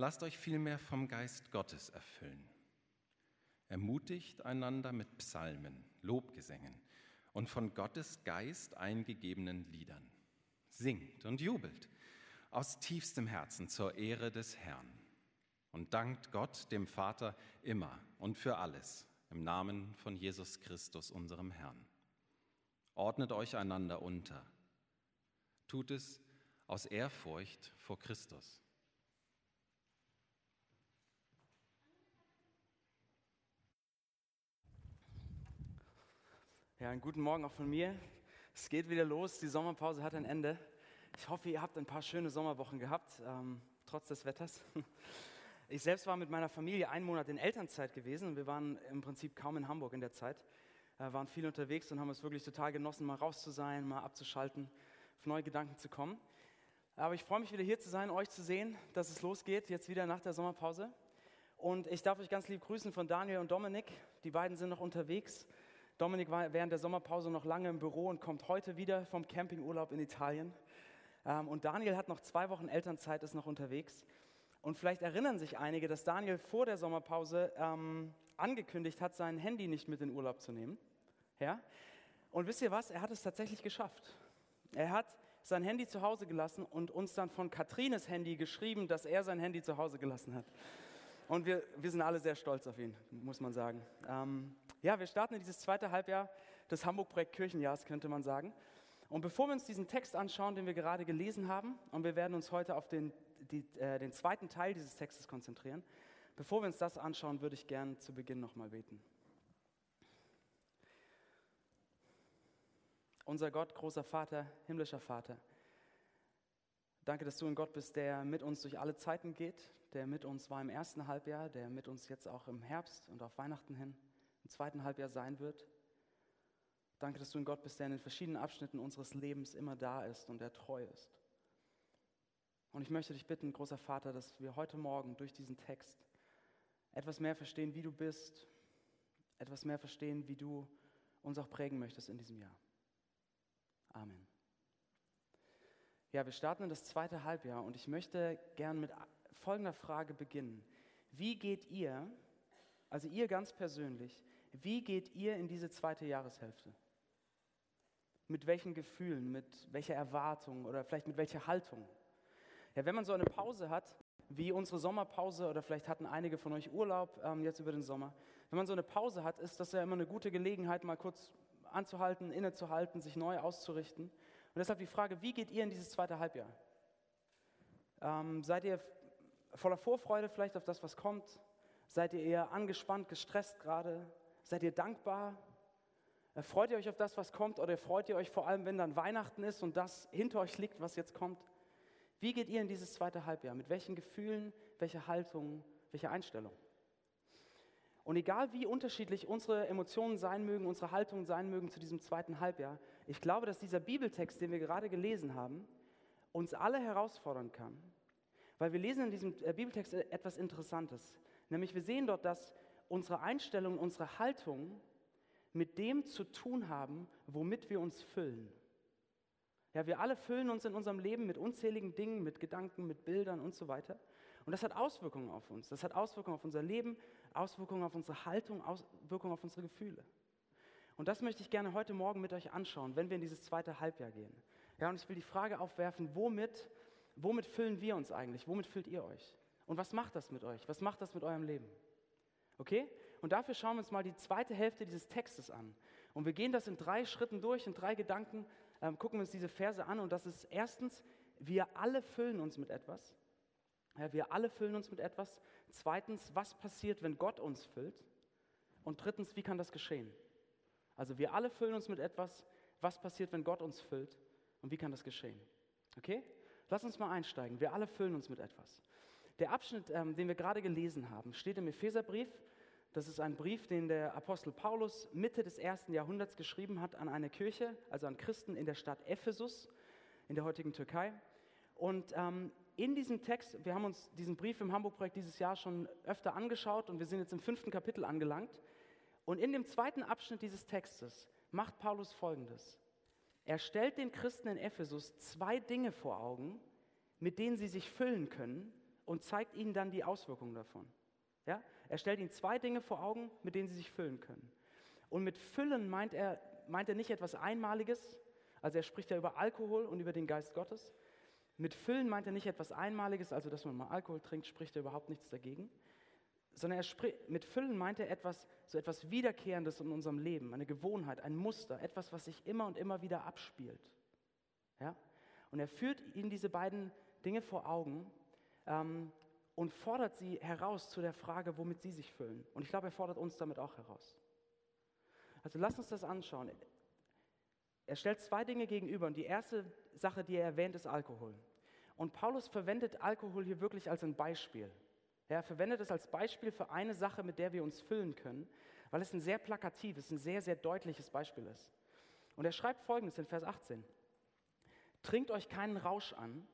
lasst euch vielmehr vom Geist Gottes erfüllen. Ermutigt einander mit Psalmen, Lobgesängen und von Gottes Geist eingegebenen Liedern. Singt und jubelt aus tiefstem Herzen zur Ehre des Herrn und dankt Gott, dem Vater, immer und für alles im Namen von Jesus Christus, unserem Herrn. Ordnet euch einander unter. Tut es aus Ehrfurcht vor Christus. Ja, einen guten Morgen auch von mir. Es geht wieder los, die Sommerpause hat ein Ende. Ich hoffe, ihr habt ein paar schöne Sommerwochen gehabt, ähm, trotz des Wetters. Ich selbst war mit meiner Familie einen Monat in Elternzeit gewesen und wir waren im Prinzip kaum in Hamburg in der Zeit. Äh, waren viel unterwegs und haben es wirklich total genossen, mal raus zu sein, mal abzuschalten, auf neue Gedanken zu kommen. Aber ich freue mich wieder hier zu sein, euch zu sehen, dass es losgeht, jetzt wieder nach der Sommerpause. Und ich darf euch ganz lieb grüßen von Daniel und Dominik. Die beiden sind noch unterwegs. Dominik war während der Sommerpause noch lange im Büro und kommt heute wieder vom Campingurlaub in Italien. Ähm, und Daniel hat noch zwei Wochen Elternzeit, ist noch unterwegs. Und vielleicht erinnern sich einige, dass Daniel vor der Sommerpause ähm, angekündigt hat, sein Handy nicht mit in Urlaub zu nehmen. Ja? Und wisst ihr was? Er hat es tatsächlich geschafft. Er hat sein Handy zu Hause gelassen und uns dann von Katrines Handy geschrieben, dass er sein Handy zu Hause gelassen hat. Und wir, wir sind alle sehr stolz auf ihn, muss man sagen. Ähm, ja, wir starten in dieses zweite Halbjahr des Hamburg-Projekt Kirchenjahrs, könnte man sagen. Und bevor wir uns diesen Text anschauen, den wir gerade gelesen haben, und wir werden uns heute auf den, die, äh, den zweiten Teil dieses Textes konzentrieren, bevor wir uns das anschauen, würde ich gern zu Beginn nochmal beten. Unser Gott, großer Vater, himmlischer Vater, danke, dass du ein Gott bist, der mit uns durch alle Zeiten geht, der mit uns war im ersten Halbjahr, der mit uns jetzt auch im Herbst und auf Weihnachten hin im zweiten Halbjahr sein wird. Danke, dass du ein Gott bist, der in den verschiedenen Abschnitten unseres Lebens immer da ist und der treu ist. Und ich möchte dich bitten, großer Vater, dass wir heute Morgen durch diesen Text etwas mehr verstehen, wie du bist, etwas mehr verstehen, wie du uns auch prägen möchtest in diesem Jahr. Amen. Ja, wir starten in das zweite Halbjahr und ich möchte gern mit folgender Frage beginnen. Wie geht ihr, also ihr ganz persönlich, wie geht ihr in diese zweite Jahreshälfte? mit welchen Gefühlen, mit welcher Erwartung oder vielleicht mit welcher Haltung. Ja, wenn man so eine Pause hat, wie unsere Sommerpause, oder vielleicht hatten einige von euch Urlaub ähm, jetzt über den Sommer, wenn man so eine Pause hat, ist das ja immer eine gute Gelegenheit, mal kurz anzuhalten, innezuhalten, sich neu auszurichten. Und deshalb die Frage, wie geht ihr in dieses zweite Halbjahr? Ähm, seid ihr voller Vorfreude vielleicht auf das, was kommt? Seid ihr eher angespannt, gestresst gerade? Seid ihr dankbar? Freut ihr euch auf das, was kommt, oder freut ihr euch vor allem, wenn dann Weihnachten ist und das hinter euch liegt, was jetzt kommt? Wie geht ihr in dieses zweite Halbjahr? Mit welchen Gefühlen, welcher Haltung, welcher Einstellung? Und egal wie unterschiedlich unsere Emotionen sein mögen, unsere Haltungen sein mögen zu diesem zweiten Halbjahr, ich glaube, dass dieser Bibeltext, den wir gerade gelesen haben, uns alle herausfordern kann. Weil wir lesen in diesem äh, Bibeltext etwas Interessantes. Nämlich wir sehen dort, dass unsere Einstellung, unsere Haltung mit dem zu tun haben, womit wir uns füllen. Ja, wir alle füllen uns in unserem Leben mit unzähligen Dingen, mit Gedanken, mit Bildern und so weiter. Und das hat Auswirkungen auf uns. Das hat Auswirkungen auf unser Leben, Auswirkungen auf unsere Haltung, Auswirkungen auf unsere Gefühle. Und das möchte ich gerne heute Morgen mit euch anschauen, wenn wir in dieses zweite Halbjahr gehen. Ja, und ich will die Frage aufwerfen, womit, womit füllen wir uns eigentlich? Womit füllt ihr euch? Und was macht das mit euch? Was macht das mit eurem Leben? Okay? Und dafür schauen wir uns mal die zweite Hälfte dieses Textes an. Und wir gehen das in drei Schritten durch, in drei Gedanken, ähm, gucken wir uns diese Verse an. Und das ist erstens, wir alle füllen uns mit etwas. Ja, wir alle füllen uns mit etwas. Zweitens, was passiert, wenn Gott uns füllt? Und drittens, wie kann das geschehen? Also wir alle füllen uns mit etwas. Was passiert, wenn Gott uns füllt? Und wie kann das geschehen? Okay? Lass uns mal einsteigen. Wir alle füllen uns mit etwas. Der Abschnitt, ähm, den wir gerade gelesen haben, steht im Epheserbrief das ist ein Brief, den der Apostel Paulus Mitte des ersten Jahrhunderts geschrieben hat an eine Kirche, also an Christen in der Stadt Ephesus in der heutigen Türkei. Und ähm, in diesem Text, wir haben uns diesen Brief im Hamburg-Projekt dieses Jahr schon öfter angeschaut und wir sind jetzt im fünften Kapitel angelangt. Und in dem zweiten Abschnitt dieses Textes macht Paulus Folgendes. Er stellt den Christen in Ephesus zwei Dinge vor Augen, mit denen sie sich füllen können und zeigt ihnen dann die Auswirkungen davon. Ja? Er stellt ihnen zwei Dinge vor Augen, mit denen sie sich füllen können. Und mit Füllen meint er, meint er nicht etwas Einmaliges, also er spricht ja über Alkohol und über den Geist Gottes. Mit Füllen meint er nicht etwas Einmaliges, also dass man mal Alkohol trinkt, spricht er überhaupt nichts dagegen. Sondern er spricht, mit Füllen meint er etwas, so etwas Wiederkehrendes in unserem Leben, eine Gewohnheit, ein Muster, etwas, was sich immer und immer wieder abspielt. Ja? Und er führt ihnen diese beiden Dinge vor Augen ähm, und fordert sie heraus zu der Frage, womit sie sich füllen. Und ich glaube, er fordert uns damit auch heraus. Also lass uns das anschauen. Er stellt zwei Dinge gegenüber und die erste Sache, die er erwähnt, ist Alkohol. Und Paulus verwendet Alkohol hier wirklich als ein Beispiel. Er verwendet es als Beispiel für eine Sache, mit der wir uns füllen können, weil es ein sehr plakatives, ein sehr, sehr deutliches Beispiel ist. Und er schreibt folgendes in Vers 18. Trinkt euch keinen Rausch an,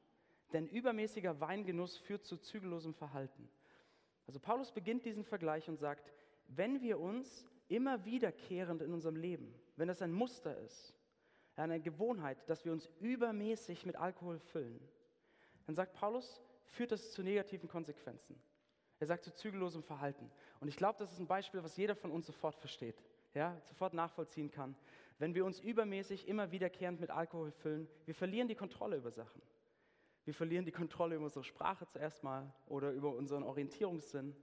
denn übermäßiger Weingenuss führt zu zügellosem Verhalten. Also Paulus beginnt diesen Vergleich und sagt, wenn wir uns immer wiederkehrend in unserem Leben, wenn das ein Muster ist, eine Gewohnheit, dass wir uns übermäßig mit Alkohol füllen, dann sagt Paulus, führt das zu negativen Konsequenzen. Er sagt zu zügellosem Verhalten. Und ich glaube, das ist ein Beispiel, was jeder von uns sofort versteht, ja, sofort nachvollziehen kann. Wenn wir uns übermäßig immer wiederkehrend mit Alkohol füllen, wir verlieren die Kontrolle über Sachen. Wir verlieren die Kontrolle über unsere Sprache zuerst mal oder über unseren Orientierungssinn.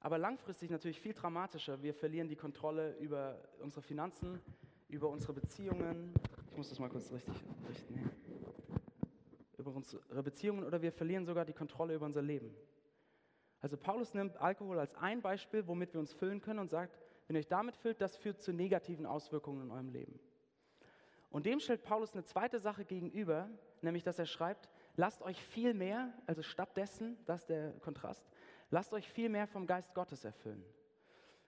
Aber langfristig natürlich viel dramatischer. Wir verlieren die Kontrolle über unsere Finanzen, über unsere Beziehungen. Ich muss das mal kurz richtig richten. Über unsere Beziehungen oder wir verlieren sogar die Kontrolle über unser Leben. Also Paulus nimmt Alkohol als ein Beispiel, womit wir uns füllen können und sagt, wenn ihr euch damit füllt, das führt zu negativen Auswirkungen in eurem Leben. Und dem stellt Paulus eine zweite Sache gegenüber, nämlich dass er schreibt, lasst euch viel mehr, also stattdessen, das ist der Kontrast, lasst euch viel mehr vom Geist Gottes erfüllen.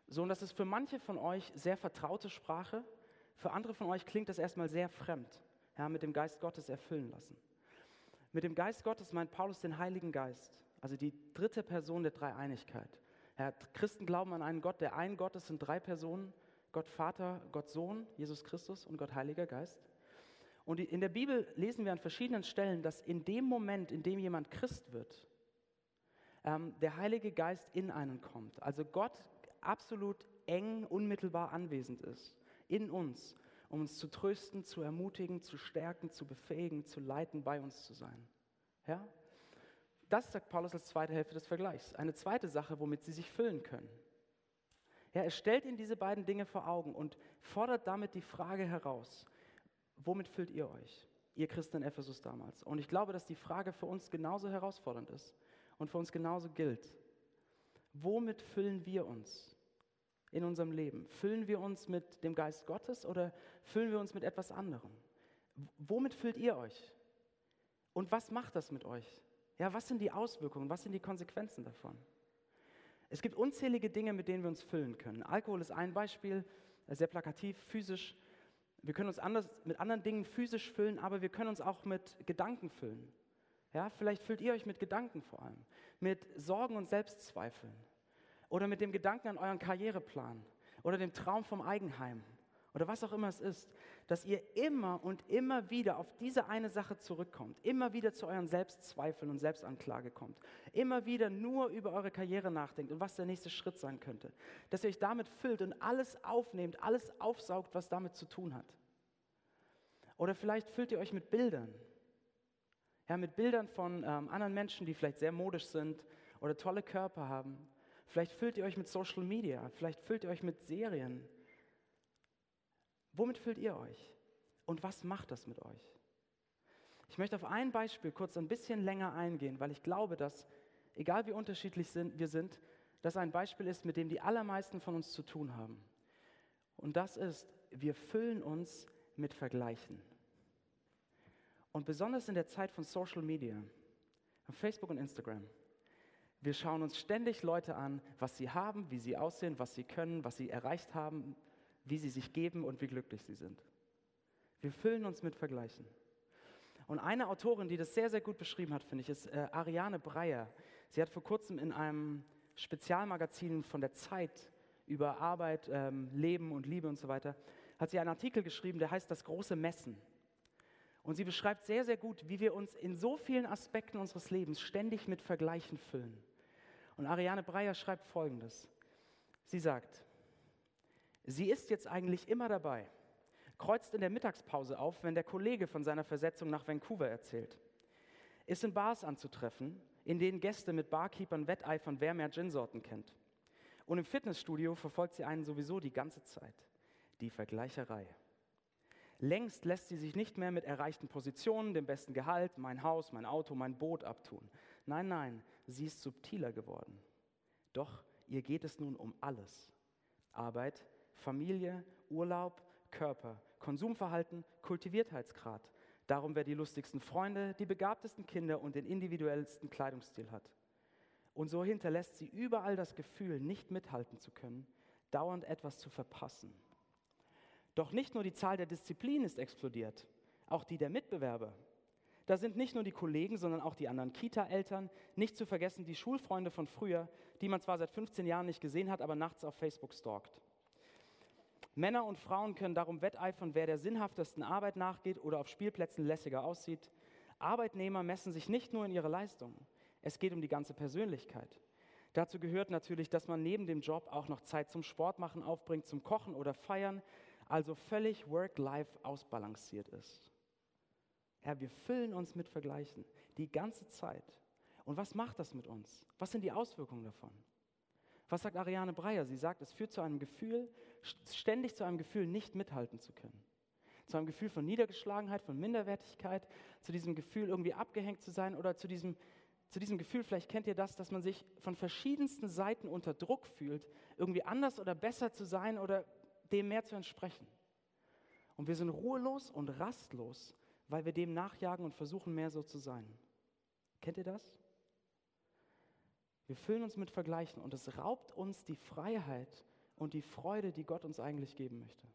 So, und das ist für manche von euch sehr vertraute Sprache, für andere von euch klingt das erstmal sehr fremd, ja, mit dem Geist Gottes erfüllen lassen. Mit dem Geist Gottes meint Paulus den Heiligen Geist, also die dritte Person der Dreieinigkeit. Ja, Christen glauben an einen Gott, der ein Gott ist, sind drei Personen, Gott Vater, Gott Sohn, Jesus Christus und Gott Heiliger Geist. Und in der Bibel lesen wir an verschiedenen Stellen, dass in dem Moment, in dem jemand Christ wird, ähm, der Heilige Geist in einen kommt. Also Gott absolut eng, unmittelbar anwesend ist in uns, um uns zu trösten, zu ermutigen, zu stärken, zu befähigen, zu leiten, bei uns zu sein. Ja? Das sagt Paulus als zweite Hälfte des Vergleichs. Eine zweite Sache, womit sie sich füllen können. Ja, er stellt ihnen diese beiden Dinge vor Augen und fordert damit die Frage heraus, womit füllt ihr euch? Ihr Christen in Ephesus damals. Und ich glaube, dass die Frage für uns genauso herausfordernd ist und für uns genauso gilt. Womit füllen wir uns in unserem Leben? Füllen wir uns mit dem Geist Gottes oder füllen wir uns mit etwas anderem? Womit füllt ihr euch? Und was macht das mit euch? Ja, was sind die Auswirkungen? Was sind die Konsequenzen davon? Es gibt unzählige Dinge, mit denen wir uns füllen können. Alkohol ist ein Beispiel, sehr plakativ, physisch wir können uns anders, mit anderen Dingen physisch füllen, aber wir können uns auch mit Gedanken füllen. Ja, vielleicht füllt ihr euch mit Gedanken vor allem, mit Sorgen und Selbstzweifeln. Oder mit dem Gedanken an euren Karriereplan. Oder dem Traum vom Eigenheim. Oder was auch immer es ist, dass ihr immer und immer wieder auf diese eine Sache zurückkommt, immer wieder zu euren Selbstzweifeln und Selbstanklage kommt, immer wieder nur über eure Karriere nachdenkt und was der nächste Schritt sein könnte, dass ihr euch damit füllt und alles aufnehmt, alles aufsaugt, was damit zu tun hat. Oder vielleicht füllt ihr euch mit Bildern, ja, mit Bildern von ähm, anderen Menschen, die vielleicht sehr modisch sind oder tolle Körper haben. Vielleicht füllt ihr euch mit Social Media, vielleicht füllt ihr euch mit Serien, Womit füllt ihr euch? Und was macht das mit euch? Ich möchte auf ein Beispiel kurz ein bisschen länger eingehen, weil ich glaube, dass, egal wie unterschiedlich sind, wir sind, das ein Beispiel ist, mit dem die allermeisten von uns zu tun haben. Und das ist, wir füllen uns mit Vergleichen. Und besonders in der Zeit von Social Media, Facebook und Instagram, wir schauen uns ständig Leute an, was sie haben, wie sie aussehen, was sie können, was sie erreicht haben, wie sie sich geben und wie glücklich sie sind. Wir füllen uns mit Vergleichen. Und eine Autorin, die das sehr, sehr gut beschrieben hat, finde ich, ist äh, Ariane Breyer. Sie hat vor kurzem in einem Spezialmagazin von der Zeit über Arbeit, ähm, Leben und Liebe und so weiter, hat sie einen Artikel geschrieben, der heißt Das große Messen. Und sie beschreibt sehr, sehr gut, wie wir uns in so vielen Aspekten unseres Lebens ständig mit Vergleichen füllen. Und Ariane Breyer schreibt Folgendes. Sie sagt, sie ist jetzt eigentlich immer dabei, kreuzt in der Mittagspause auf, wenn der Kollege von seiner Versetzung nach Vancouver erzählt, ist in Bars anzutreffen, in denen Gäste mit Barkeepern wetteifern, wer mehr Gin-Sorten kennt. Und im Fitnessstudio verfolgt sie einen sowieso die ganze Zeit. Die Vergleicherei. Längst lässt sie sich nicht mehr mit erreichten Positionen, dem besten Gehalt, mein Haus, mein Auto, mein Boot abtun. Nein, nein, sie ist subtiler geworden. Doch ihr geht es nun um alles. Arbeit, Familie, Urlaub, Körper, Konsumverhalten, Kultiviertheitsgrad. Darum, wer die lustigsten Freunde, die begabtesten Kinder und den individuellsten Kleidungsstil hat. Und so hinterlässt sie überall das Gefühl, nicht mithalten zu können, dauernd etwas zu verpassen. Doch nicht nur die Zahl der Disziplinen ist explodiert, auch die der Mitbewerber. Da sind nicht nur die Kollegen, sondern auch die anderen Kita-Eltern, nicht zu vergessen die Schulfreunde von früher, die man zwar seit 15 Jahren nicht gesehen hat, aber nachts auf Facebook stalkt. Männer und Frauen können darum wetteifern, wer der sinnhaftesten Arbeit nachgeht oder auf Spielplätzen lässiger aussieht. Arbeitnehmer messen sich nicht nur in ihrer Leistung, es geht um die ganze Persönlichkeit. Dazu gehört natürlich, dass man neben dem Job auch noch Zeit zum Sportmachen aufbringt, zum Kochen oder Feiern, also völlig Work-Life ausbalanciert ist. Ja, wir füllen uns mit Vergleichen die ganze Zeit. Und was macht das mit uns? Was sind die Auswirkungen davon? Was sagt Ariane Breyer? Sie sagt, es führt zu einem Gefühl, ständig zu einem Gefühl, nicht mithalten zu können. Zu einem Gefühl von Niedergeschlagenheit, von Minderwertigkeit, zu diesem Gefühl, irgendwie abgehängt zu sein oder zu diesem, zu diesem Gefühl, vielleicht kennt ihr das, dass man sich von verschiedensten Seiten unter Druck fühlt, irgendwie anders oder besser zu sein oder dem mehr zu entsprechen. Und wir sind ruhelos und rastlos, weil wir dem nachjagen und versuchen, mehr so zu sein. Kennt ihr das? Wir füllen uns mit Vergleichen und es raubt uns die Freiheit und die Freude, die Gott uns eigentlich geben möchte.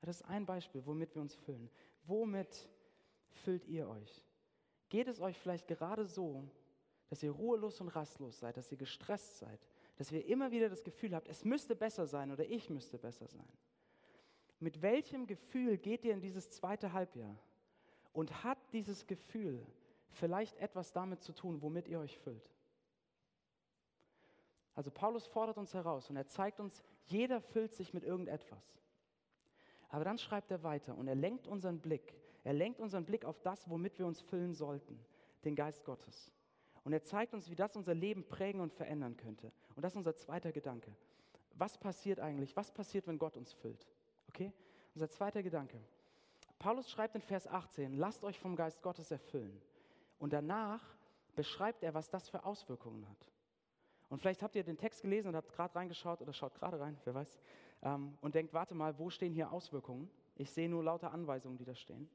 Das ist ein Beispiel, womit wir uns füllen. Womit füllt ihr euch? Geht es euch vielleicht gerade so, dass ihr ruhelos und rastlos seid, dass ihr gestresst seid, dass ihr immer wieder das Gefühl habt, es müsste besser sein oder ich müsste besser sein. Mit welchem Gefühl geht ihr in dieses zweite Halbjahr? Und hat dieses Gefühl vielleicht etwas damit zu tun, womit ihr euch füllt? Also Paulus fordert uns heraus und er zeigt uns, jeder füllt sich mit irgendetwas. Aber dann schreibt er weiter und er lenkt unseren Blick, er lenkt unseren Blick auf das, womit wir uns füllen sollten, den Geist Gottes. Und er zeigt uns, wie das unser Leben prägen und verändern könnte. Und das ist unser zweiter Gedanke. Was passiert eigentlich? Was passiert, wenn Gott uns füllt? Okay? Unser zweiter Gedanke. Paulus schreibt in Vers 18, lasst euch vom Geist Gottes erfüllen. Und danach beschreibt er, was das für Auswirkungen hat. Und vielleicht habt ihr den Text gelesen und habt gerade reingeschaut oder schaut gerade rein, wer weiß, ähm, und denkt, warte mal, wo stehen hier Auswirkungen? Ich sehe nur lauter Anweisungen, die da stehen.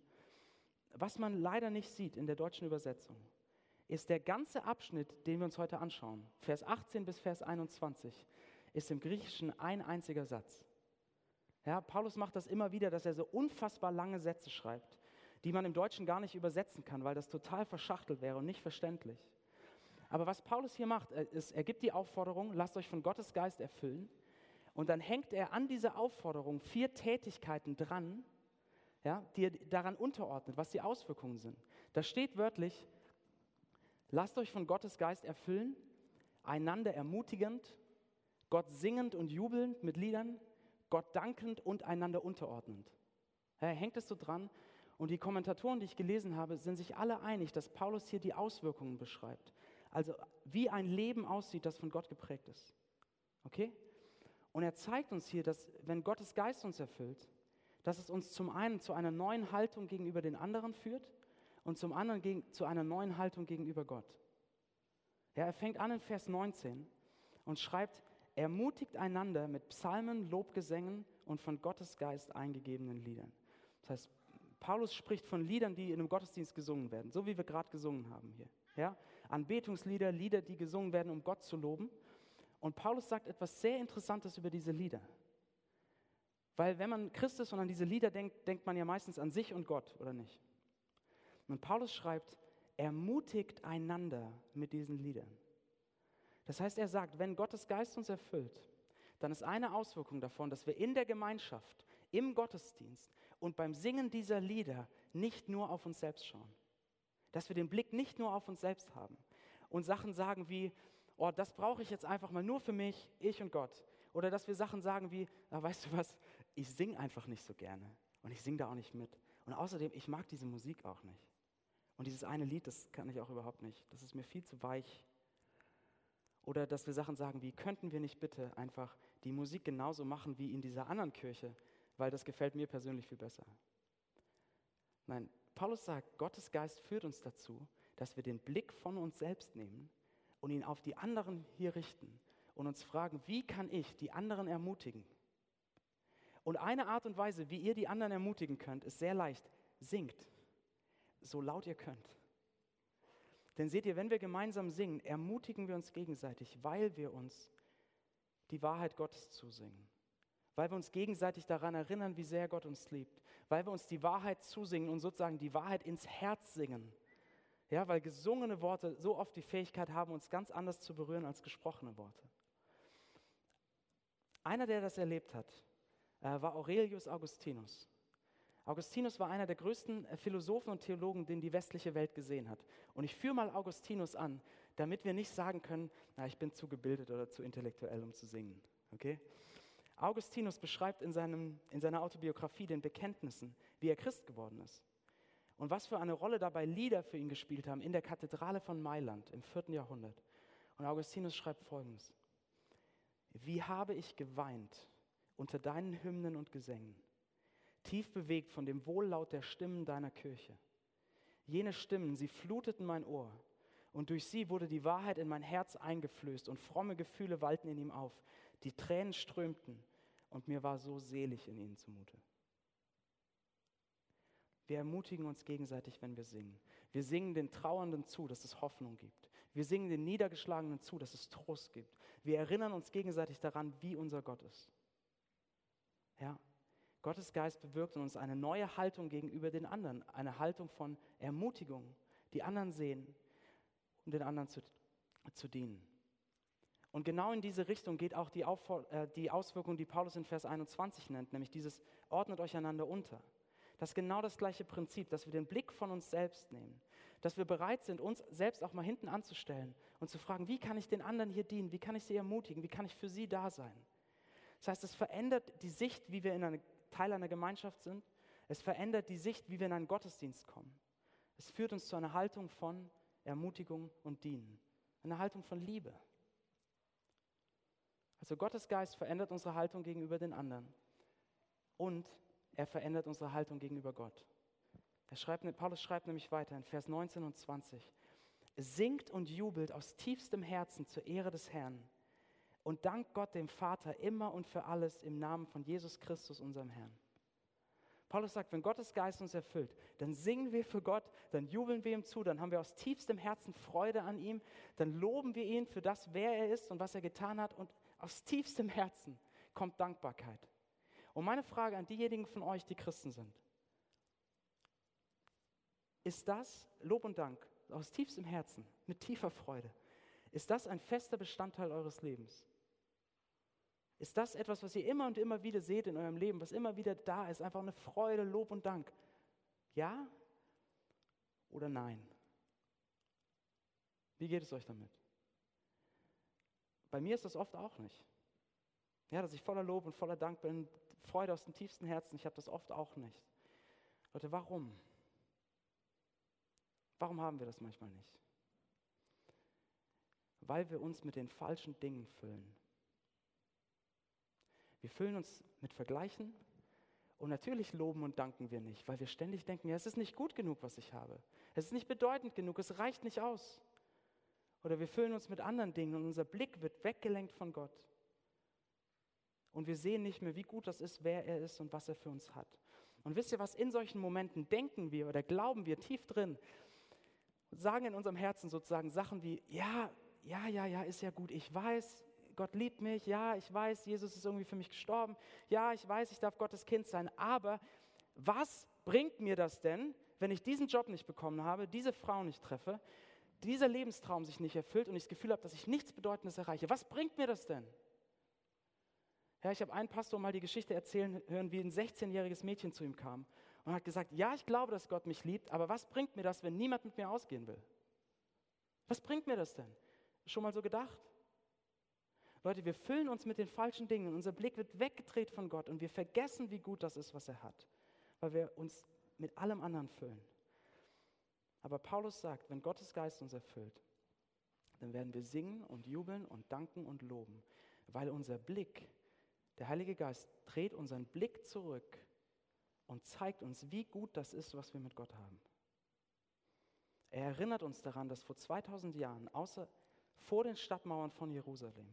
Was man leider nicht sieht in der deutschen Übersetzung, ist der ganze Abschnitt, den wir uns heute anschauen, Vers 18 bis Vers 21, ist im Griechischen ein einziger Satz. Ja, Paulus macht das immer wieder, dass er so unfassbar lange Sätze schreibt, die man im Deutschen gar nicht übersetzen kann, weil das total verschachtelt wäre und nicht verständlich. Aber was Paulus hier macht, äh, ist, er gibt die Aufforderung, lasst euch von Gottes Geist erfüllen. Und dann hängt er an diese Aufforderung vier Tätigkeiten dran, ja, die er daran unterordnet, was die Auswirkungen sind. Da steht wörtlich, Lasst euch von Gottes Geist erfüllen, einander ermutigend, Gott singend und jubelnd mit Liedern, Gott dankend und einander unterordnend. Ja, hängt es so dran? Und die Kommentatoren, die ich gelesen habe, sind sich alle einig, dass Paulus hier die Auswirkungen beschreibt. Also wie ein Leben aussieht, das von Gott geprägt ist. Okay? Und er zeigt uns hier, dass wenn Gottes Geist uns erfüllt, dass es uns zum einen zu einer neuen Haltung gegenüber den anderen führt und zum anderen gegen, zu einer neuen Haltung gegenüber Gott. Ja, er fängt an in Vers 19 und schreibt, ermutigt einander mit Psalmen, Lobgesängen und von Gottes Geist eingegebenen Liedern. Das heißt, Paulus spricht von Liedern, die in einem Gottesdienst gesungen werden, so wie wir gerade gesungen haben hier. Ja? Anbetungslieder, Lieder, die gesungen werden, um Gott zu loben. Und Paulus sagt etwas sehr Interessantes über diese Lieder. Weil wenn man Christus und an diese Lieder denkt, denkt man ja meistens an sich und Gott, oder nicht? Und Paulus schreibt, ermutigt einander mit diesen Liedern. Das heißt, er sagt, wenn Gottes Geist uns erfüllt, dann ist eine Auswirkung davon, dass wir in der Gemeinschaft, im Gottesdienst und beim Singen dieser Lieder nicht nur auf uns selbst schauen. Dass wir den Blick nicht nur auf uns selbst haben und Sachen sagen wie, oh, das brauche ich jetzt einfach mal nur für mich, ich und Gott. Oder dass wir Sachen sagen wie, ah, weißt du was, ich singe einfach nicht so gerne und ich singe da auch nicht mit. Und außerdem, ich mag diese Musik auch nicht. Und dieses eine Lied, das kann ich auch überhaupt nicht. Das ist mir viel zu weich. Oder dass wir Sachen sagen wie, könnten wir nicht bitte einfach die Musik genauso machen wie in dieser anderen Kirche, weil das gefällt mir persönlich viel besser. Nein, Paulus sagt, Gottes Geist führt uns dazu, dass wir den Blick von uns selbst nehmen und ihn auf die anderen hier richten und uns fragen, wie kann ich die anderen ermutigen? Und eine Art und Weise, wie ihr die anderen ermutigen könnt, ist sehr leicht. Singt, so laut ihr könnt. Denn seht ihr, wenn wir gemeinsam singen, ermutigen wir uns gegenseitig, weil wir uns die Wahrheit Gottes zusingen. Weil wir uns gegenseitig daran erinnern, wie sehr Gott uns liebt. Weil wir uns die Wahrheit zusingen und sozusagen die Wahrheit ins Herz singen. Ja, weil gesungene Worte so oft die Fähigkeit haben, uns ganz anders zu berühren als gesprochene Worte. Einer, der das erlebt hat, äh, war Aurelius Augustinus. Augustinus war einer der größten äh, Philosophen und Theologen, den die westliche Welt gesehen hat. Und ich führe mal Augustinus an, damit wir nicht sagen können, na, ich bin zu gebildet oder zu intellektuell, um zu singen. Okay? Augustinus beschreibt in, seinem, in seiner Autobiografie den Bekenntnissen, wie er Christ geworden ist. Und was für eine Rolle dabei Lieder für ihn gespielt haben in der Kathedrale von Mailand im 4. Jahrhundert. Und Augustinus schreibt folgendes. Wie habe ich geweint unter deinen Hymnen und Gesängen, tief bewegt von dem Wohllaut der Stimmen deiner Kirche. Jene Stimmen, sie fluteten mein Ohr, und durch sie wurde die Wahrheit in mein Herz eingeflößt und fromme Gefühle wallten in ihm auf. Die Tränen strömten und mir war so selig in ihnen zumute. Wir ermutigen uns gegenseitig, wenn wir singen. Wir singen den Trauernden zu, dass es Hoffnung gibt. Wir singen den Niedergeschlagenen zu, dass es Trost gibt. Wir erinnern uns gegenseitig daran, wie unser Gott ist. Ja, Gottes Geist bewirkt in uns eine neue Haltung gegenüber den anderen, eine Haltung von Ermutigung, die anderen sehen, um den anderen zu, zu dienen. Und genau in diese Richtung geht auch die, äh, die Auswirkung, die Paulus in Vers 21 nennt, nämlich dieses ordnet euch einander unter. Das ist genau das gleiche Prinzip, dass wir den Blick von uns selbst nehmen, dass wir bereit sind, uns selbst auch mal hinten anzustellen und zu fragen, wie kann ich den anderen hier dienen, wie kann ich sie ermutigen, wie kann ich für sie da sein. Das heißt, es verändert die Sicht, wie wir in eine, Teil einer Gemeinschaft sind. Es verändert die Sicht, wie wir in einen Gottesdienst kommen. Es führt uns zu einer Haltung von Ermutigung und Dienen. Eine Haltung von Liebe. Also Gottes Geist verändert unsere Haltung gegenüber den anderen. Und er verändert unsere Haltung gegenüber Gott. Schreibt, Paulus schreibt nämlich weiter in Vers 19 und 20. Singt und jubelt aus tiefstem Herzen zur Ehre des Herrn und dankt Gott dem Vater immer und für alles im Namen von Jesus Christus, unserem Herrn. Paulus sagt, wenn Gottes Geist uns erfüllt, dann singen wir für Gott, dann jubeln wir ihm zu, dann haben wir aus tiefstem Herzen Freude an ihm, dann loben wir ihn für das, wer er ist und was er getan hat und aus tiefstem Herzen kommt Dankbarkeit. Und meine Frage an diejenigen von euch, die Christen sind, ist das Lob und Dank aus tiefstem Herzen, mit tiefer Freude, ist das ein fester Bestandteil eures Lebens? Ist das etwas, was ihr immer und immer wieder seht in eurem Leben, was immer wieder da ist, einfach eine Freude, Lob und Dank? Ja oder nein? Wie geht es euch damit? Bei mir ist das oft auch nicht. Ja, dass ich voller Lob und voller Dank bin, Freude aus dem tiefsten Herzen, ich habe das oft auch nicht. Leute, warum? Warum haben wir das manchmal nicht? Weil wir uns mit den falschen Dingen füllen. Wir füllen uns mit Vergleichen und natürlich loben und danken wir nicht, weil wir ständig denken, ja, es ist nicht gut genug, was ich habe. Es ist nicht bedeutend genug, es reicht nicht aus. Oder wir füllen uns mit anderen Dingen und unser Blick wird weggelenkt von Gott. Und wir sehen nicht mehr, wie gut das ist, wer er ist und was er für uns hat. Und wisst ihr was, in solchen Momenten denken wir oder glauben wir tief drin, sagen in unserem Herzen sozusagen Sachen wie, ja, ja, ja, ja, ist ja gut, ich weiß, Gott liebt mich, ja, ich weiß, Jesus ist irgendwie für mich gestorben, ja, ich weiß, ich darf Gottes Kind sein, aber was bringt mir das denn, wenn ich diesen Job nicht bekommen habe, diese Frau nicht treffe, dieser Lebenstraum sich nicht erfüllt und ich das Gefühl habe, dass ich nichts Bedeutendes erreiche? Was bringt mir das denn? Ja, ich habe einen Pastor mal die Geschichte erzählen hören, wie ein 16-jähriges Mädchen zu ihm kam und hat gesagt, ja, ich glaube, dass Gott mich liebt, aber was bringt mir das, wenn niemand mit mir ausgehen will? Was bringt mir das denn? Schon mal so gedacht? Leute, wir füllen uns mit den falschen Dingen unser Blick wird weggedreht von Gott und wir vergessen, wie gut das ist, was er hat, weil wir uns mit allem anderen füllen. Aber Paulus sagt, wenn Gottes Geist uns erfüllt, dann werden wir singen und jubeln und danken und loben, weil unser Blick, der Heilige Geist dreht unseren Blick zurück und zeigt uns, wie gut das ist, was wir mit Gott haben. Er erinnert uns daran, dass vor 2000 Jahren, außer vor den Stadtmauern von Jerusalem,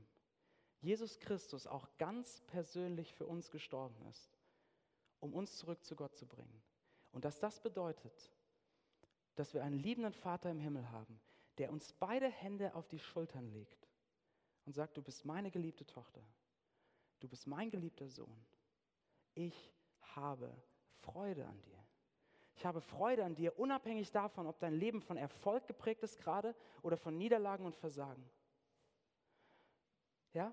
Jesus Christus auch ganz persönlich für uns gestorben ist, um uns zurück zu Gott zu bringen. Und dass das bedeutet, dass wir einen liebenden Vater im Himmel haben, der uns beide Hände auf die Schultern legt und sagt, du bist meine geliebte Tochter, du bist mein geliebter Sohn. Ich habe Freude an dir. Ich habe Freude an dir, unabhängig davon, ob dein Leben von Erfolg geprägt ist gerade oder von Niederlagen und Versagen. Ja?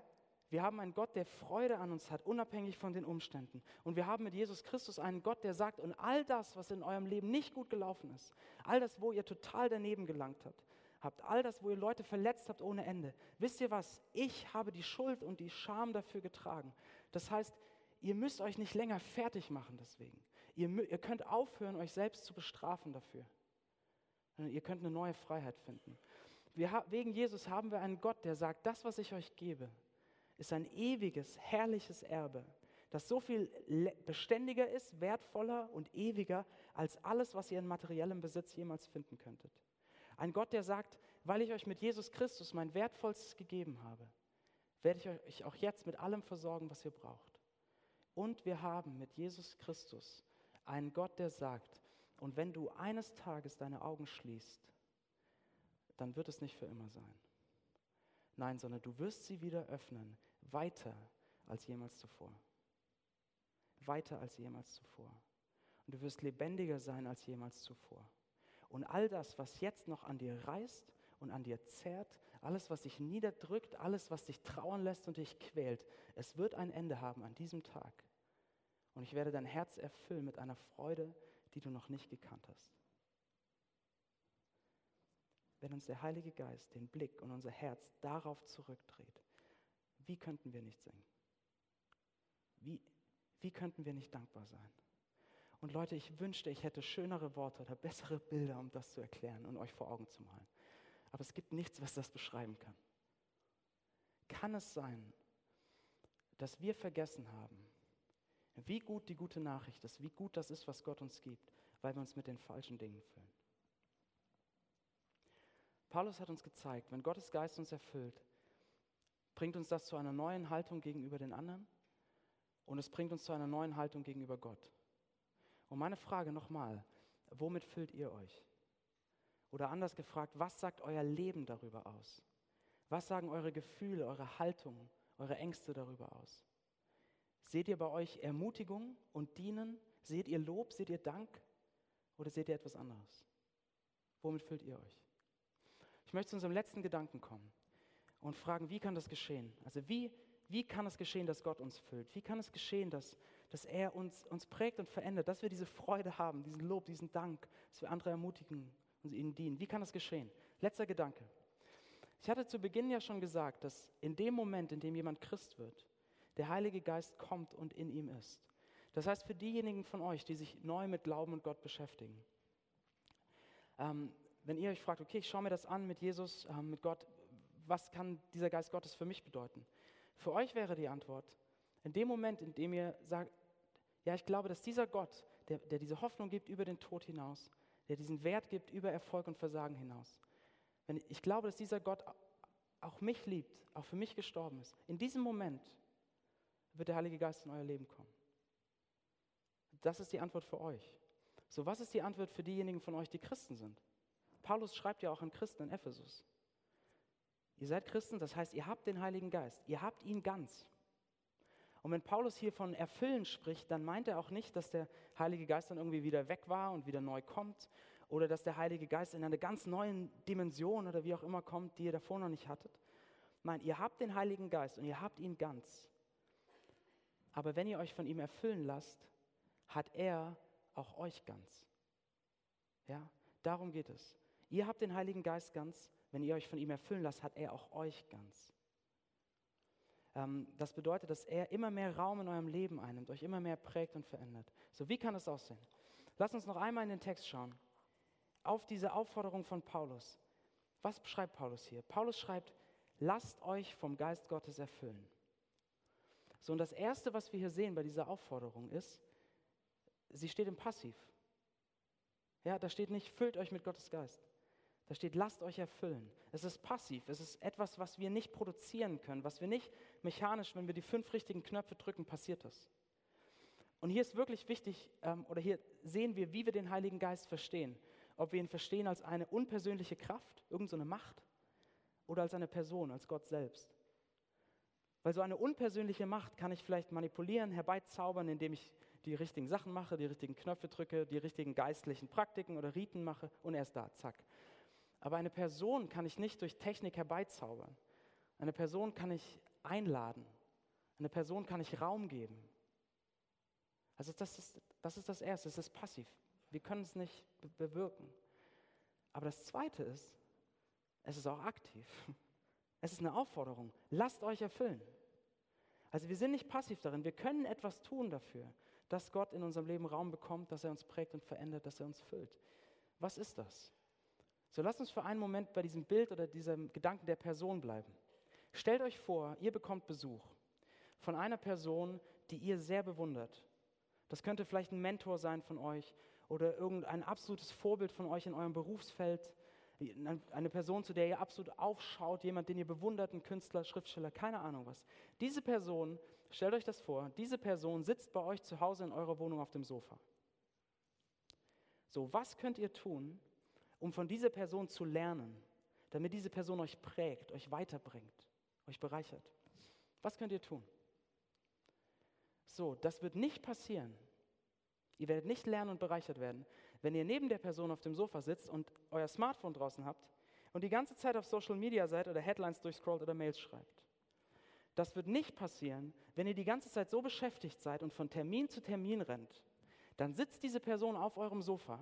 Wir haben einen Gott, der Freude an uns hat, unabhängig von den Umständen. Und wir haben mit Jesus Christus einen Gott, der sagt, und all das, was in eurem Leben nicht gut gelaufen ist, all das, wo ihr total daneben gelangt habt, habt, all das, wo ihr Leute verletzt habt ohne Ende, wisst ihr was? Ich habe die Schuld und die Scham dafür getragen. Das heißt, ihr müsst euch nicht länger fertig machen deswegen. Ihr, ihr könnt aufhören, euch selbst zu bestrafen dafür. Ihr könnt eine neue Freiheit finden. Wir, wegen Jesus haben wir einen Gott, der sagt, das, was ich euch gebe, ist ein ewiges, herrliches Erbe, das so viel beständiger ist, wertvoller und ewiger als alles, was ihr in materiellem Besitz jemals finden könntet. Ein Gott, der sagt, weil ich euch mit Jesus Christus mein Wertvollstes gegeben habe, werde ich euch auch jetzt mit allem versorgen, was ihr braucht. Und wir haben mit Jesus Christus ein Gott, der sagt, und wenn du eines Tages deine Augen schließt, dann wird es nicht für immer sein. Nein, sondern du wirst sie wieder öffnen, weiter als jemals zuvor. Weiter als jemals zuvor. Und du wirst lebendiger sein als jemals zuvor. Und all das, was jetzt noch an dir reißt und an dir zerrt, alles, was dich niederdrückt, alles, was dich trauern lässt und dich quält, es wird ein Ende haben an diesem Tag. Und ich werde dein Herz erfüllen mit einer Freude, die du noch nicht gekannt hast. Wenn uns der Heilige Geist den Blick und unser Herz darauf zurückdreht, wie könnten wir nicht singen? Wie, wie könnten wir nicht dankbar sein? Und Leute, ich wünschte, ich hätte schönere Worte oder bessere Bilder, um das zu erklären und euch vor Augen zu malen. Aber es gibt nichts, was das beschreiben kann. Kann es sein, dass wir vergessen haben, wie gut die gute Nachricht ist, wie gut das ist, was Gott uns gibt, weil wir uns mit den falschen Dingen füllen. Paulus hat uns gezeigt, wenn Gottes Geist uns erfüllt, bringt uns das zu einer neuen Haltung gegenüber den anderen und es bringt uns zu einer neuen Haltung gegenüber Gott. Und meine Frage nochmal, womit füllt ihr euch? Oder anders gefragt, was sagt euer Leben darüber aus? Was sagen eure Gefühle, eure Haltung, eure Ängste darüber aus? Seht ihr bei euch Ermutigung und Dienen? Seht ihr Lob? Seht ihr Dank? Oder seht ihr etwas anderes? Womit füllt ihr euch? Ich möchte zu unserem letzten Gedanken kommen und fragen, wie kann das geschehen? Also wie, wie kann es geschehen, dass Gott uns füllt? Wie kann es geschehen, dass, dass er uns, uns prägt und verändert, dass wir diese Freude haben, diesen Lob, diesen Dank, dass wir andere ermutigen und ihnen dienen? Wie kann das geschehen? Letzter Gedanke. Ich hatte zu Beginn ja schon gesagt, dass in dem Moment, in dem jemand Christ wird, der Heilige Geist kommt und in ihm ist. Das heißt, für diejenigen von euch, die sich neu mit Glauben und Gott beschäftigen, ähm, wenn ihr euch fragt, okay, ich schaue mir das an mit Jesus, ähm, mit Gott, was kann dieser Geist Gottes für mich bedeuten? Für euch wäre die Antwort, in dem Moment, in dem ihr sagt, ja, ich glaube, dass dieser Gott, der, der diese Hoffnung gibt über den Tod hinaus, der diesen Wert gibt über Erfolg und Versagen hinaus, wenn ich glaube, dass dieser Gott auch mich liebt, auch für mich gestorben ist, in diesem Moment wird der Heilige Geist in euer Leben kommen. Das ist die Antwort für euch. So, was ist die Antwort für diejenigen von euch, die Christen sind? Paulus schreibt ja auch an Christen in Ephesus. Ihr seid Christen, das heißt, ihr habt den Heiligen Geist, ihr habt ihn ganz. Und wenn Paulus hier von Erfüllen spricht, dann meint er auch nicht, dass der Heilige Geist dann irgendwie wieder weg war und wieder neu kommt oder dass der Heilige Geist in eine ganz neue Dimension oder wie auch immer kommt, die ihr davor noch nicht hattet. Nein, ihr habt den Heiligen Geist und ihr habt ihn ganz. Aber wenn ihr euch von ihm erfüllen lasst, hat er auch euch ganz. Ja, darum geht es. Ihr habt den Heiligen Geist ganz, wenn ihr euch von ihm erfüllen lasst, hat er auch euch ganz. Ähm, das bedeutet, dass er immer mehr Raum in eurem Leben einnimmt, euch immer mehr prägt und verändert. So, wie kann das aussehen? Lass uns noch einmal in den Text schauen. Auf diese Aufforderung von Paulus. Was schreibt Paulus hier? Paulus schreibt, lasst euch vom Geist Gottes erfüllen. So, und das Erste, was wir hier sehen bei dieser Aufforderung ist, sie steht im Passiv. Ja, da steht nicht, füllt euch mit Gottes Geist. Da steht, lasst euch erfüllen. Es ist passiv, es ist etwas, was wir nicht produzieren können, was wir nicht mechanisch, wenn wir die fünf richtigen Knöpfe drücken, passiert das. Und hier ist wirklich wichtig, ähm, oder hier sehen wir, wie wir den Heiligen Geist verstehen. Ob wir ihn verstehen als eine unpersönliche Kraft, irgendeine so Macht, oder als eine Person, als Gott selbst. Weil so eine unpersönliche Macht kann ich vielleicht manipulieren, herbeizaubern, indem ich die richtigen Sachen mache, die richtigen Knöpfe drücke, die richtigen geistlichen Praktiken oder Riten mache und er ist da, zack. Aber eine Person kann ich nicht durch Technik herbeizaubern. Eine Person kann ich einladen. Eine Person kann ich Raum geben. Also das ist, das ist das Erste, es ist passiv. Wir können es nicht bewirken. Aber das Zweite ist, es ist auch aktiv. Es ist eine Aufforderung. Lasst euch erfüllen. Also wir sind nicht passiv darin. Wir können etwas tun dafür, dass Gott in unserem Leben Raum bekommt, dass er uns prägt und verändert, dass er uns füllt. Was ist das? So lasst uns für einen Moment bei diesem Bild oder diesem Gedanken der Person bleiben. Stellt euch vor, ihr bekommt Besuch von einer Person, die ihr sehr bewundert. Das könnte vielleicht ein Mentor sein von euch oder irgendein absolutes Vorbild von euch in eurem Berufsfeld. Eine Person, zu der ihr absolut aufschaut, jemand, den ihr bewundert, ein Künstler, Schriftsteller, keine Ahnung was. Diese Person, stellt euch das vor, diese Person sitzt bei euch zu Hause in eurer Wohnung auf dem Sofa. So, was könnt ihr tun, um von dieser Person zu lernen, damit diese Person euch prägt, euch weiterbringt, euch bereichert. Was könnt ihr tun? So, das wird nicht passieren. Ihr werdet nicht lernen und bereichert werden, wenn ihr neben der Person auf dem Sofa sitzt und euer Smartphone draußen habt und die ganze Zeit auf Social Media seid oder Headlines durchscrollt oder Mails schreibt. Das wird nicht passieren, wenn ihr die ganze Zeit so beschäftigt seid und von Termin zu Termin rennt. Dann sitzt diese Person auf eurem Sofa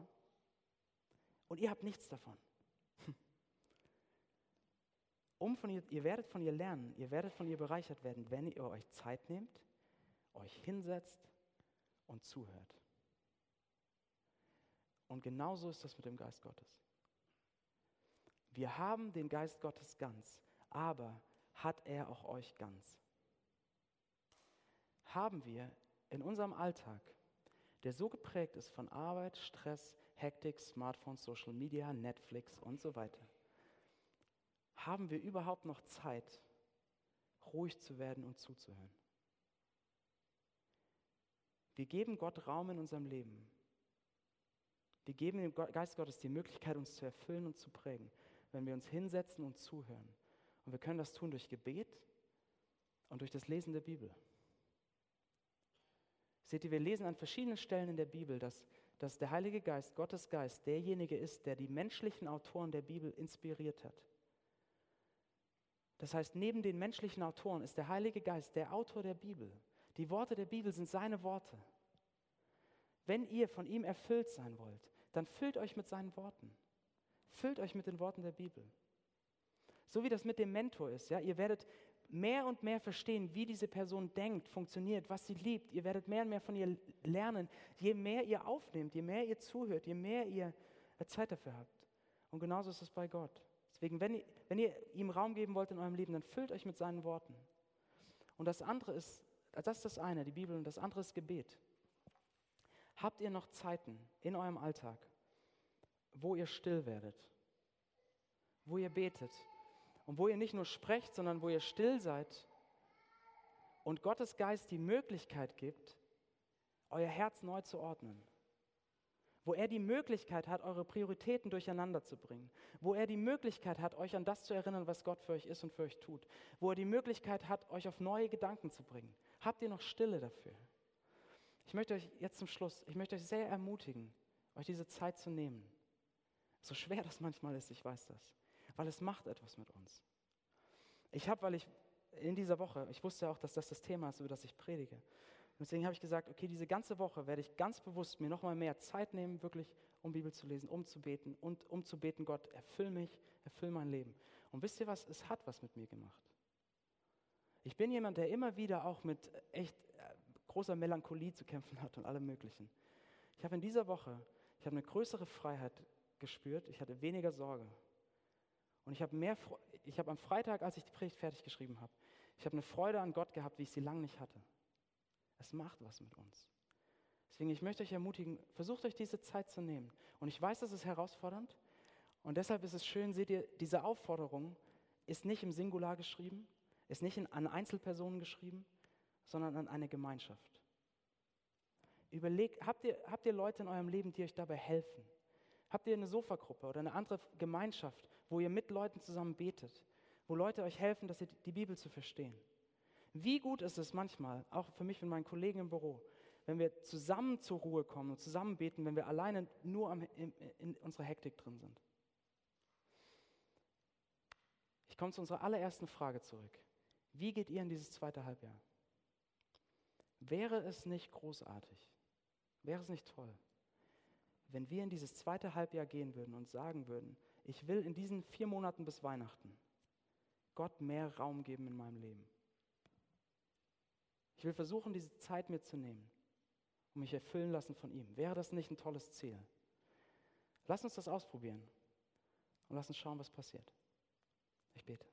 und ihr habt nichts davon. Um von ihr, ihr werdet von ihr lernen, ihr werdet von ihr bereichert werden, wenn ihr euch Zeit nehmt, euch hinsetzt und zuhört. Und genauso ist das mit dem Geist Gottes. Wir haben den Geist Gottes ganz, aber hat er auch euch ganz? Haben wir in unserem Alltag, der so geprägt ist von Arbeit, Stress, Hektik, Smartphones, Social Media, Netflix und so weiter. Haben wir überhaupt noch Zeit, ruhig zu werden und zuzuhören? Wir geben Gott Raum in unserem Leben. Wir geben dem Geist Gottes die Möglichkeit, uns zu erfüllen und zu prägen, wenn wir uns hinsetzen und zuhören. Und wir können das tun durch Gebet und durch das Lesen der Bibel. Seht ihr, wir lesen an verschiedenen Stellen in der Bibel, dass dass der Heilige Geist, Gottes Geist, derjenige ist, der die menschlichen Autoren der Bibel inspiriert hat. Das heißt, neben den menschlichen Autoren ist der Heilige Geist der Autor der Bibel. Die Worte der Bibel sind seine Worte. Wenn ihr von ihm erfüllt sein wollt, dann füllt euch mit seinen Worten. Füllt euch mit den Worten der Bibel. So wie das mit dem Mentor ist. Ja? Ihr werdet mehr und mehr verstehen, wie diese Person denkt, funktioniert, was sie liebt. Ihr werdet mehr und mehr von ihr lernen, je mehr ihr aufnehmt, je mehr ihr zuhört, je mehr ihr Zeit dafür habt. Und genauso ist es bei Gott. Deswegen, wenn ihr, wenn ihr ihm Raum geben wollt in eurem Leben, dann füllt euch mit seinen Worten. Und das andere ist, das ist das eine, die Bibel, und das andere ist Gebet. Habt ihr noch Zeiten in eurem Alltag, wo ihr still werdet, wo ihr betet, und wo ihr nicht nur sprecht, sondern wo ihr still seid und Gottes Geist die Möglichkeit gibt, euer Herz neu zu ordnen. Wo er die Möglichkeit hat, eure Prioritäten durcheinander zu bringen. Wo er die Möglichkeit hat, euch an das zu erinnern, was Gott für euch ist und für euch tut. Wo er die Möglichkeit hat, euch auf neue Gedanken zu bringen. Habt ihr noch Stille dafür? Ich möchte euch jetzt zum Schluss, ich möchte euch sehr ermutigen, euch diese Zeit zu nehmen. So schwer das manchmal ist, ich weiß das weil es macht etwas mit uns. Ich habe, weil ich in dieser Woche, ich wusste ja auch, dass das das Thema ist, über das ich predige, deswegen habe ich gesagt, okay, diese ganze Woche werde ich ganz bewusst mir nochmal mehr Zeit nehmen, wirklich um Bibel zu lesen, um zu beten und um zu beten, Gott, erfüll mich, erfüll mein Leben. Und wisst ihr was, es hat was mit mir gemacht. Ich bin jemand, der immer wieder auch mit echt äh, großer Melancholie zu kämpfen hat und allem Möglichen. Ich habe in dieser Woche, ich habe eine größere Freiheit gespürt, ich hatte weniger Sorge. Und ich habe mehr, ich habe am Freitag, als ich die Predigt fertig geschrieben habe, ich habe eine Freude an Gott gehabt, wie ich sie lange nicht hatte. Es macht was mit uns. Deswegen, ich möchte euch ermutigen, versucht euch diese Zeit zu nehmen. Und ich weiß, das ist herausfordernd. Und deshalb ist es schön, seht ihr, diese Aufforderung ist nicht im Singular geschrieben, ist nicht an Einzelpersonen geschrieben, sondern an eine Gemeinschaft. Überlegt, habt ihr, habt ihr Leute in eurem Leben, die euch dabei helfen? Habt ihr eine Sofagruppe oder eine andere Gemeinschaft, wo ihr mit Leuten zusammen betet, wo Leute euch helfen, dass ihr die Bibel zu verstehen? Wie gut ist es manchmal, auch für mich und meinen Kollegen im Büro, wenn wir zusammen zur Ruhe kommen und zusammen beten, wenn wir alleine nur am, in, in unserer Hektik drin sind. Ich komme zu unserer allerersten Frage zurück. Wie geht ihr in dieses zweite Halbjahr? Wäre es nicht großartig, wäre es nicht toll, wenn wir in dieses zweite Halbjahr gehen würden und sagen würden, ich will in diesen vier Monaten bis Weihnachten Gott mehr Raum geben in meinem Leben. Ich will versuchen, diese Zeit mitzunehmen und mich erfüllen lassen von ihm. Wäre das nicht ein tolles Ziel? Lass uns das ausprobieren und lass uns schauen, was passiert. Ich bete.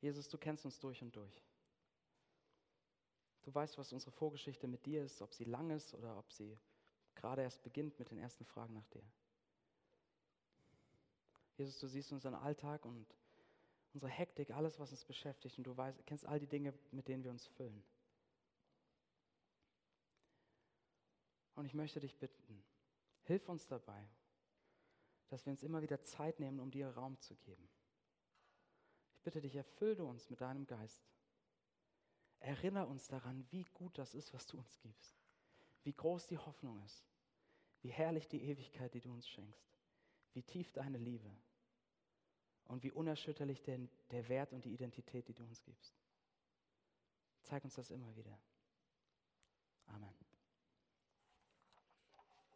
Jesus, du kennst uns durch und durch. Du weißt, was unsere Vorgeschichte mit dir ist, ob sie lang ist oder ob sie gerade erst beginnt mit den ersten Fragen nach dir. Jesus, du siehst unseren Alltag und unsere Hektik, alles, was uns beschäftigt und du weißt, kennst all die Dinge, mit denen wir uns füllen. Und ich möchte dich bitten, hilf uns dabei, dass wir uns immer wieder Zeit nehmen, um dir Raum zu geben. Ich bitte dich, erfülle uns mit deinem Geist. Erinnere uns daran, wie gut das ist, was du uns gibst. Wie groß die Hoffnung ist. Wie herrlich die Ewigkeit, die du uns schenkst. Wie tief deine Liebe und wie unerschütterlich der, der Wert und die Identität, die du uns gibst. Zeig uns das immer wieder. Amen.